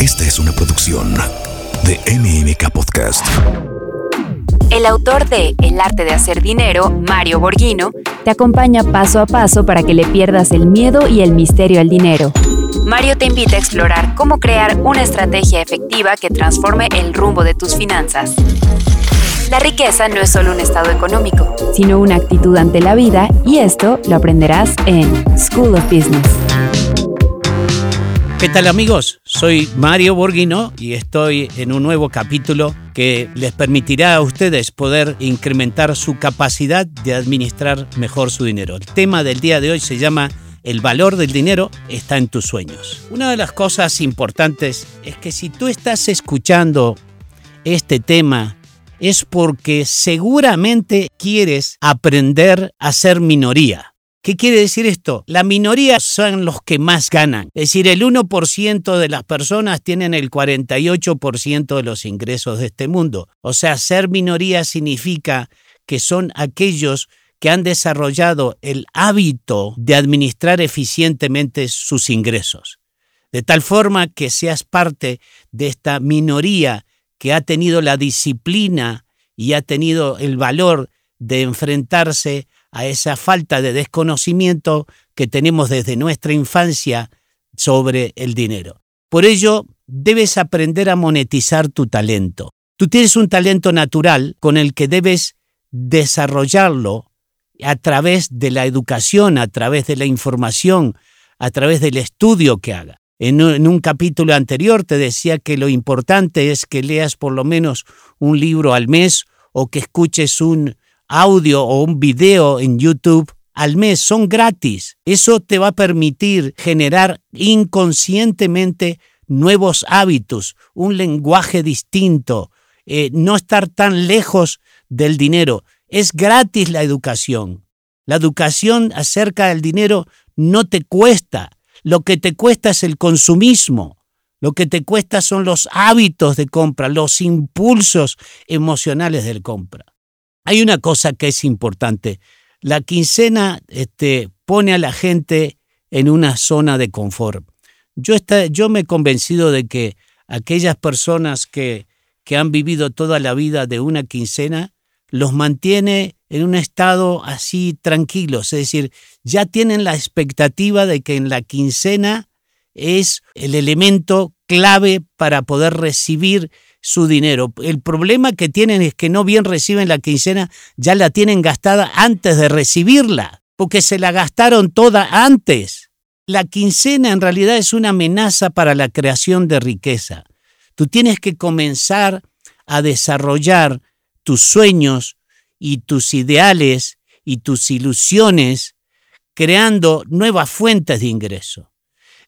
Esta es una producción de MMK Podcast. El autor de El arte de hacer dinero, Mario Borghino, te acompaña paso a paso para que le pierdas el miedo y el misterio al dinero. Mario te invita a explorar cómo crear una estrategia efectiva que transforme el rumbo de tus finanzas. La riqueza no es solo un estado económico, sino una actitud ante la vida y esto lo aprenderás en School of Business. ¿Qué tal amigos? Soy Mario Borghino y estoy en un nuevo capítulo que les permitirá a ustedes poder incrementar su capacidad de administrar mejor su dinero. El tema del día de hoy se llama el valor del dinero está en tus sueños. Una de las cosas importantes es que si tú estás escuchando este tema es porque seguramente quieres aprender a ser minoría. ¿Qué quiere decir esto? La minoría son los que más ganan. Es decir, el 1% de las personas tienen el 48% de los ingresos de este mundo. O sea, ser minoría significa que son aquellos que han desarrollado el hábito de administrar eficientemente sus ingresos. De tal forma que seas parte de esta minoría que ha tenido la disciplina y ha tenido el valor de enfrentarse a esa falta de desconocimiento que tenemos desde nuestra infancia sobre el dinero. Por ello, debes aprender a monetizar tu talento. Tú tienes un talento natural con el que debes desarrollarlo a través de la educación, a través de la información, a través del estudio que haga. En un, capítulo anterior te decía que lo importante es que leas por lo menos un libro al mes o que escuches un audio o un video en YouTube al mes, son gratis. Eso te va a permitir generar inconscientemente nuevos hábitos, un lenguaje distinto, eh, no estar tan lejos del dinero. Es gratis la educación. La educación acerca del dinero no te cuesta. Lo que te cuesta es el consumismo. Lo que te cuesta son los hábitos de compra, los impulsos emocionales del compra. Hay una cosa que es importante. La quincena este, pone a la gente en una zona de confort. Yo, yo me he convencido de que aquellas personas que, que han vivido toda la vida de una quincena los mantiene en un estado así tranquilo. Es decir, ya tienen la expectativa de que en la quincena es el elemento clave para poder recibir su dinero. El problema que tienen es que no bien reciben la quincena, ya la tienen gastada antes de recibirla, porque se la gastaron toda antes. La quincena en realidad es una amenaza para la creación de riqueza. Tú tienes que comenzar a desarrollar tus sueños y tus ideales y tus ilusiones creando nuevas fuentes de ingreso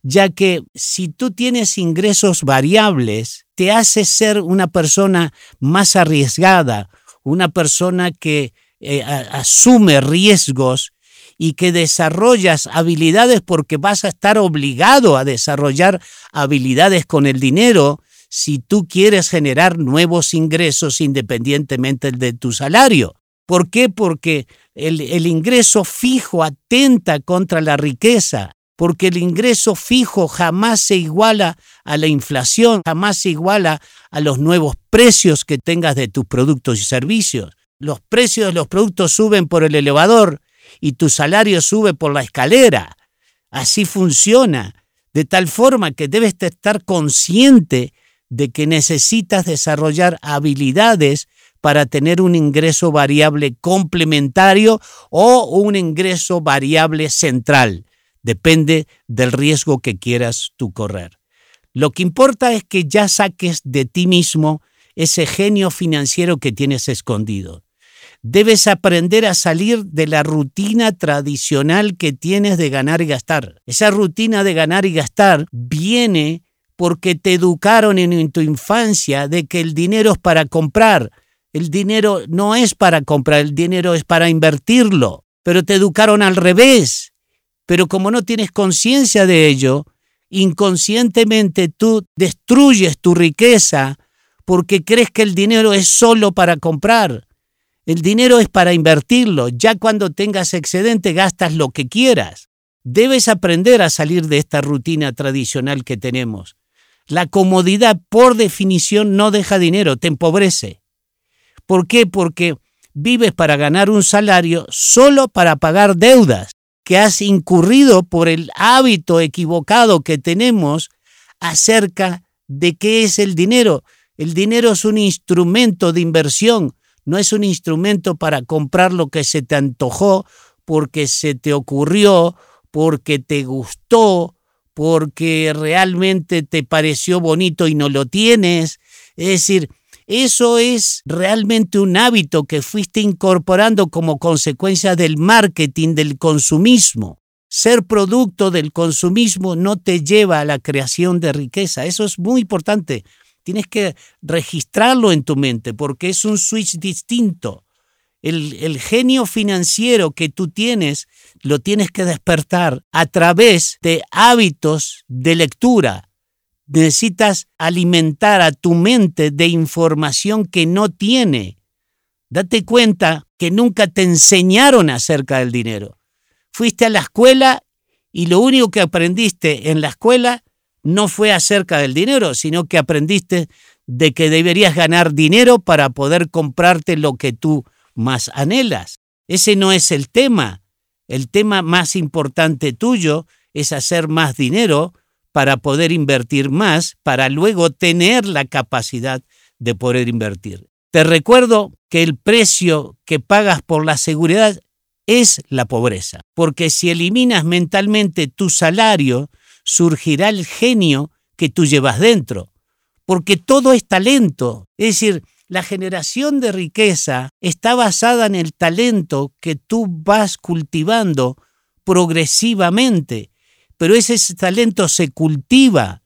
ya que si tú tienes ingresos variables, te hace ser una persona más arriesgada, una persona que eh, asume riesgos y que desarrollas habilidades porque vas a estar obligado a desarrollar habilidades con el dinero si tú quieres generar nuevos ingresos independientemente de tu salario. ¿Por qué? Porque el, el ingreso fijo atenta contra la riqueza porque el ingreso fijo jamás se iguala a la inflación, jamás se iguala a los nuevos precios que tengas de tus productos y servicios. Los precios de los productos suben por el elevador y tu salario sube por la escalera. Así funciona, de tal forma que debes estar consciente de que necesitas desarrollar habilidades para tener un ingreso variable complementario o un ingreso variable central. Depende del riesgo que quieras tú correr. Lo que importa es que ya saques de ti mismo ese genio financiero que tienes escondido. Debes aprender a salir de la rutina tradicional que tienes de ganar y gastar. Esa rutina de ganar y gastar viene porque te educaron en tu infancia de que el dinero es para comprar. El dinero no es para comprar, el dinero es para invertirlo. Pero te educaron al revés pero como no tienes conciencia de ello, inconscientemente tú destruyes tu riqueza porque crees que el dinero es solo para comprar. El dinero es para invertirlo. Ya cuando tengas excedente gastas lo que quieras. Debes aprender a salir de esta rutina tradicional que tenemos. La comodidad, por definición, no deja dinero, te empobrece. ¿Por qué? Porque vives para ganar un salario solo para pagar deudas que has incurrido por el hábito equivocado que tenemos acerca de qué es el dinero. El dinero es un instrumento de inversión, no es un instrumento para comprar lo que se te antojó, porque se te ocurrió, porque te gustó, porque realmente te pareció bonito y no lo tienes. Es decir, eso es realmente un hábito que fuiste incorporando como consecuencia del marketing, del consumismo. Ser producto del consumismo no te lleva a la creación de riqueza. Eso es muy importante. Tienes que registrarlo en tu mente porque es un switch distinto. El, genio financiero que tú tienes lo tienes que despertar a través de hábitos de lectura. Necesitas alimentar a tu mente de información que no tiene. Date cuenta que nunca te enseñaron acerca del dinero. Fuiste a la escuela y lo único que aprendiste en la escuela no fue acerca del dinero, sino que aprendiste de que deberías ganar dinero para poder comprarte lo que tú más anhelas. Ese no es el tema. El tema más importante tuyo es hacer más dinero para poder invertir más, para luego tener la capacidad de poder invertir. Te recuerdo que el precio que pagas por la seguridad es la pobreza, porque si eliminas mentalmente tu salario, surgirá el genio que tú llevas dentro, porque todo es talento, es decir, la generación de riqueza está basada en el talento que tú vas cultivando progresivamente, pero ese talento se cultiva,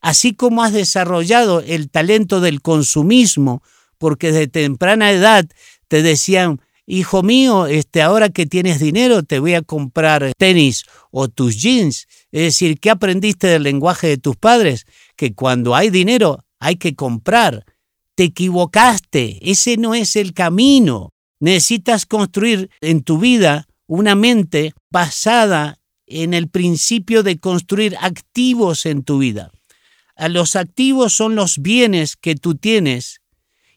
así como has desarrollado el talento del consumismo, porque de temprana edad te decían, hijo mío, este, ahora que tienes dinero te voy a comprar tenis o tus jeans. Es decir, ¿qué aprendiste del lenguaje de tus padres? Que cuando hay dinero hay que comprar te equivocaste, ese no es el camino. Necesitas construir en tu vida una mente basada en el principio de construir activos en tu vida. A los activos son los bienes que tú tienes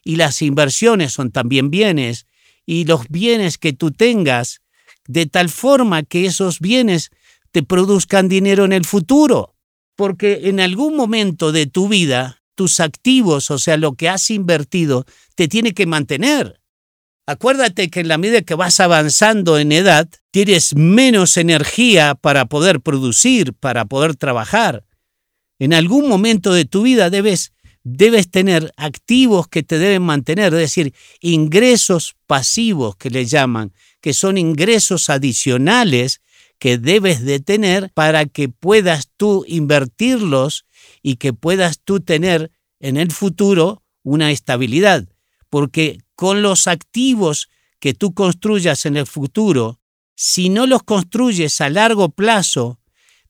y las inversiones son también bienes y los bienes que tú tengas de tal forma que esos bienes te produzcan dinero en el futuro. Porque en algún momento de tu vida tus activos, o sea, lo que has invertido, te tiene que mantener. Acuérdate que en la medida que vas avanzando en edad, tienes menos energía para poder producir, para poder trabajar. En algún momento de tu vida debes, debes tener activos que te deben mantener, es decir, ingresos pasivos que le llaman, que son ingresos adicionales que debes de tener para que puedas tú invertirlos y que puedas tú tener en el futuro una estabilidad, porque con los activos que tú construyas en el futuro, si no los construyes a largo plazo,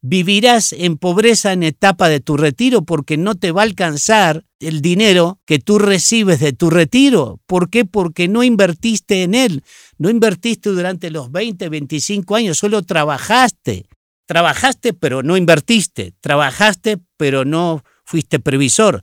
vivirás en pobreza en etapa de tu retiro porque no te va a alcanzar el dinero que tú recibes de tu retiro. ¿Por qué? Porque no invertiste en él, no invertiste durante los 20, 25 años, solo trabajaste. Trabajaste pero no invertiste, trabajaste pero no fuiste previsor.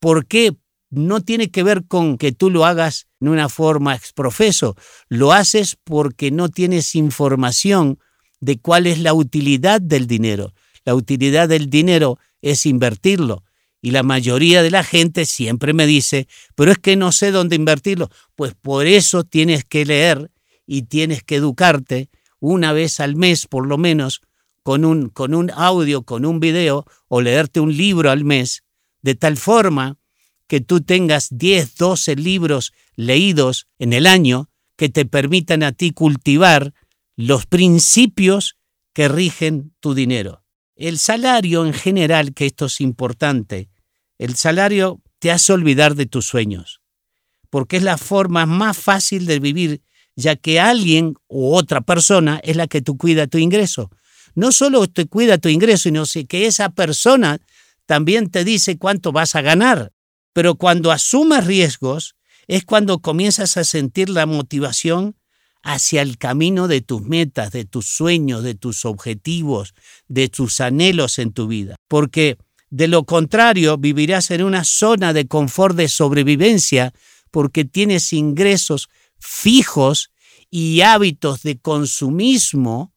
¿Por qué? No tiene que ver con que tú lo hagas en una forma exprofeso, lo haces porque no tienes información de cuál es la utilidad del dinero. La utilidad del dinero es invertirlo. Y la mayoría de la gente siempre me dice, pero es que no sé dónde invertirlo. Pues por eso tienes que leer y tienes que educarte una vez al mes por lo menos con un, con un audio, con un video o leerte un libro al mes, de tal forma que tú tengas 10, 12 libros leídos en el año que te permitan a ti cultivar los principios que rigen tu dinero. El salario en general, que esto es importante, el salario te hace olvidar de tus sueños, porque es la forma más fácil de vivir, ya que alguien u otra persona es la que tú cuida tu ingreso no solo te cuida tu ingreso, sino que esa persona también te dice cuánto vas a ganar. Pero cuando asumes riesgos es cuando comienzas a sentir la motivación hacia el camino de tus metas, de tus sueños, de tus objetivos, de tus anhelos en tu vida. Porque De lo contrario, vivirás en una zona de confort de sobrevivencia porque tienes ingresos fijos y hábitos de consumismo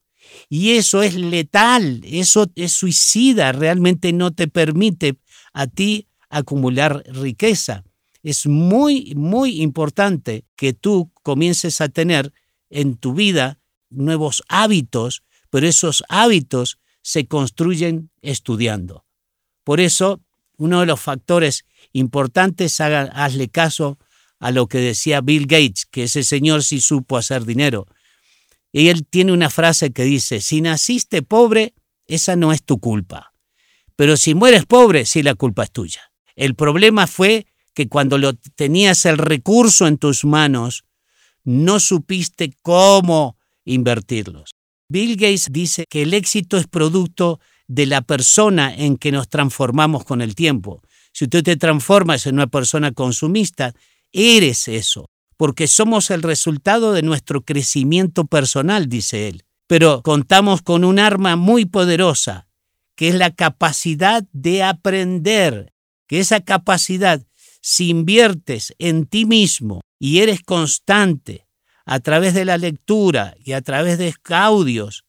y eso es letal, eso es suicida, realmente no te permite a ti acumular riqueza. Es muy, muy importante que tú comiences a tener en tu vida nuevos hábitos, pero esos hábitos se construyen estudiando. Por eso, uno de los factores importantes, hazle caso a lo que decía Bill Gates, que ese señor sí supo hacer dinero. Y él tiene una frase que dice, si naciste pobre, esa no es tu culpa. Pero si mueres pobre, sí la culpa es tuya. El problema fue que cuando lo, tenías el recurso en tus manos, no supiste cómo invertirlos. Bill Gates dice que el éxito es producto de la persona en que nos transformamos con el tiempo. Si tú te transformas en una persona consumista, eres eso, porque somos el resultado de nuestro crecimiento personal, dice él. Pero contamos con un arma muy poderosa, que es la capacidad de aprender, que esa capacidad, si inviertes en ti mismo y eres constante a través de la lectura y a través de audios,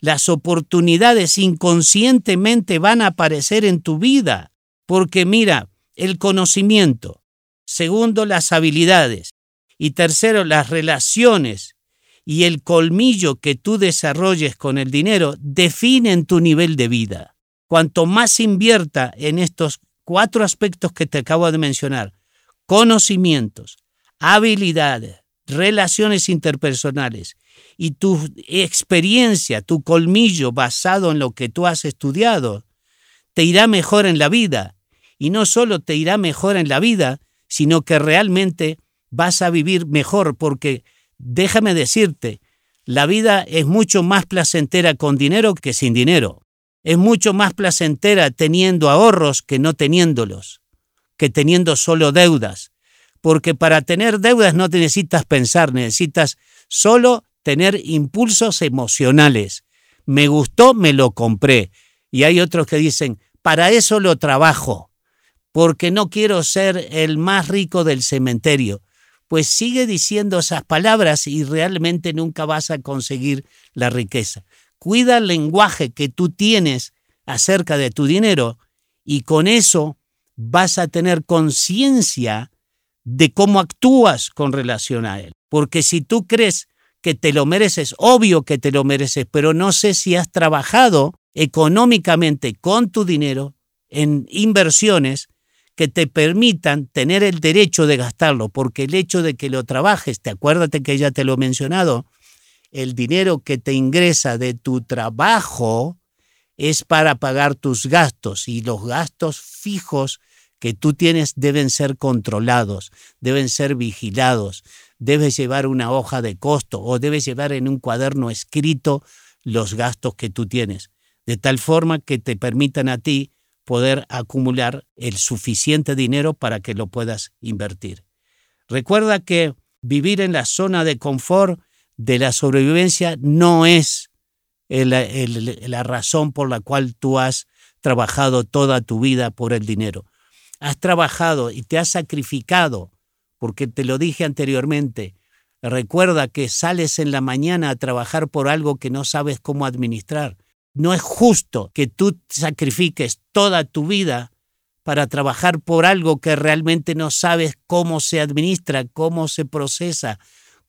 las oportunidades inconscientemente van a aparecer en tu vida. Porque mira, el conocimiento, segundo, las habilidades y tercero, las relaciones y el colmillo que tú desarrolles con el dinero definen tu nivel de vida. Cuanto más invierta en estos cuatro aspectos que te acabo de mencionar, conocimientos, habilidades, relaciones interpersonales y tu experiencia, tu colmillo basado en lo que tú has estudiado, te irá mejor en la vida. Y no solo te irá mejor en la vida, sino que realmente vas a vivir mejor, porque déjame decirte, la vida es mucho más placentera con dinero que sin dinero. Es mucho más placentera teniendo ahorros que no teniéndolos, que teniendo solo deudas. Porque para tener deudas no te necesitas pensar, necesitas solo tener impulsos emocionales. Me gustó, me lo compré. Y hay otros que dicen, para eso lo trabajo porque no quiero ser el más rico del cementerio. Pues sigue diciendo esas palabras y realmente nunca vas a conseguir la riqueza. Cuida el lenguaje que tú tienes acerca de tu dinero y con eso vas a tener conciencia de cómo actúas con relación a él. Porque si tú crees que te lo mereces, obvio que te lo mereces, pero no sé si has trabajado económicamente con tu dinero en inversiones que te permitan tener el derecho de gastarlo, porque el hecho de que lo trabajes, te acuérdate que ya te lo he mencionado, el dinero que te ingresa de tu trabajo es para pagar tus gastos y los gastos fijos que tú tienes deben ser controlados, deben ser vigilados, debes llevar una hoja de costo o debes llevar en un cuaderno escrito los gastos que tú tienes, de tal forma que te permitan a ti poder acumular el suficiente dinero para que lo puedas invertir. Recuerda que vivir en la zona de confort de la sobrevivencia no es la razón por la cual tú has trabajado toda tu vida por el dinero. Has trabajado y te has sacrificado, porque te lo dije anteriormente, recuerda que sales en la mañana a trabajar por algo que no sabes cómo administrar. No es justo que tú sacrifiques toda tu vida para trabajar por algo que realmente no sabes cómo se administra, cómo se procesa,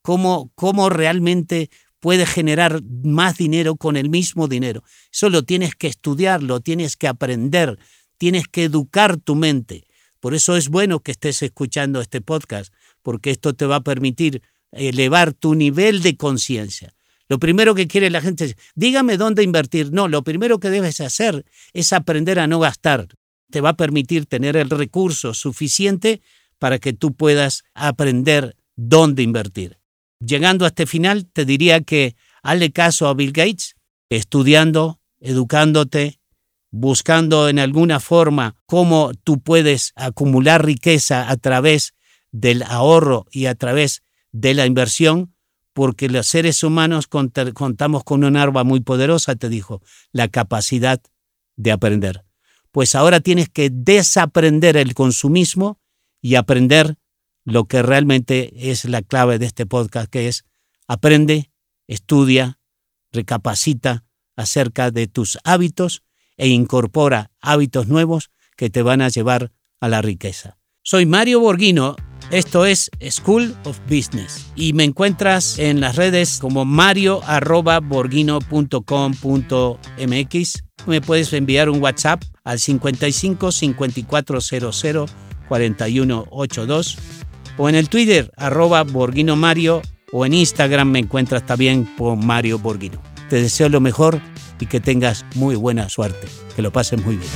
cómo, cómo realmente puede generar más dinero con el mismo dinero. Eso lo tienes que estudiar, lo tienes que aprender, tienes que educar tu mente. Por eso es bueno que estés escuchando este podcast, porque esto te va a permitir elevar tu nivel de conciencia. Lo primero que quiere la gente es, dígame dónde invertir. No, lo primero que debes hacer es aprender a no gastar. Te va a permitir tener el recurso suficiente para que tú puedas aprender dónde invertir. Llegando a este final, te diría que hazle caso a Bill Gates, estudiando, educándote, buscando en alguna forma cómo tú puedes acumular riqueza a través del ahorro y a través de la inversión, porque los seres humanos contamos con un arma muy poderosa, te dijo, la capacidad de aprender. pues ahora tienes que desaprender el consumismo y aprender lo que realmente es la clave de este podcast, que es aprende, estudia, recapacita acerca de tus hábitos e incorpora hábitos nuevos que te van a llevar a la riqueza. Soy Mario Borghino, esto es School of Business y me encuentras en las redes como mario.borghino.com.mx. Me puedes enviar un WhatsApp al 55 5400 4182 o en el Twitter arroba Borghino Mario o en Instagram me encuentras también con Mario Borghino. Te deseo lo mejor y que tengas muy buena suerte. Que lo pases muy bien.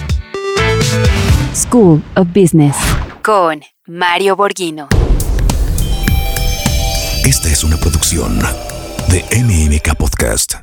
School of Business con Mario Borghino. Esta es una producción de MMK Podcast.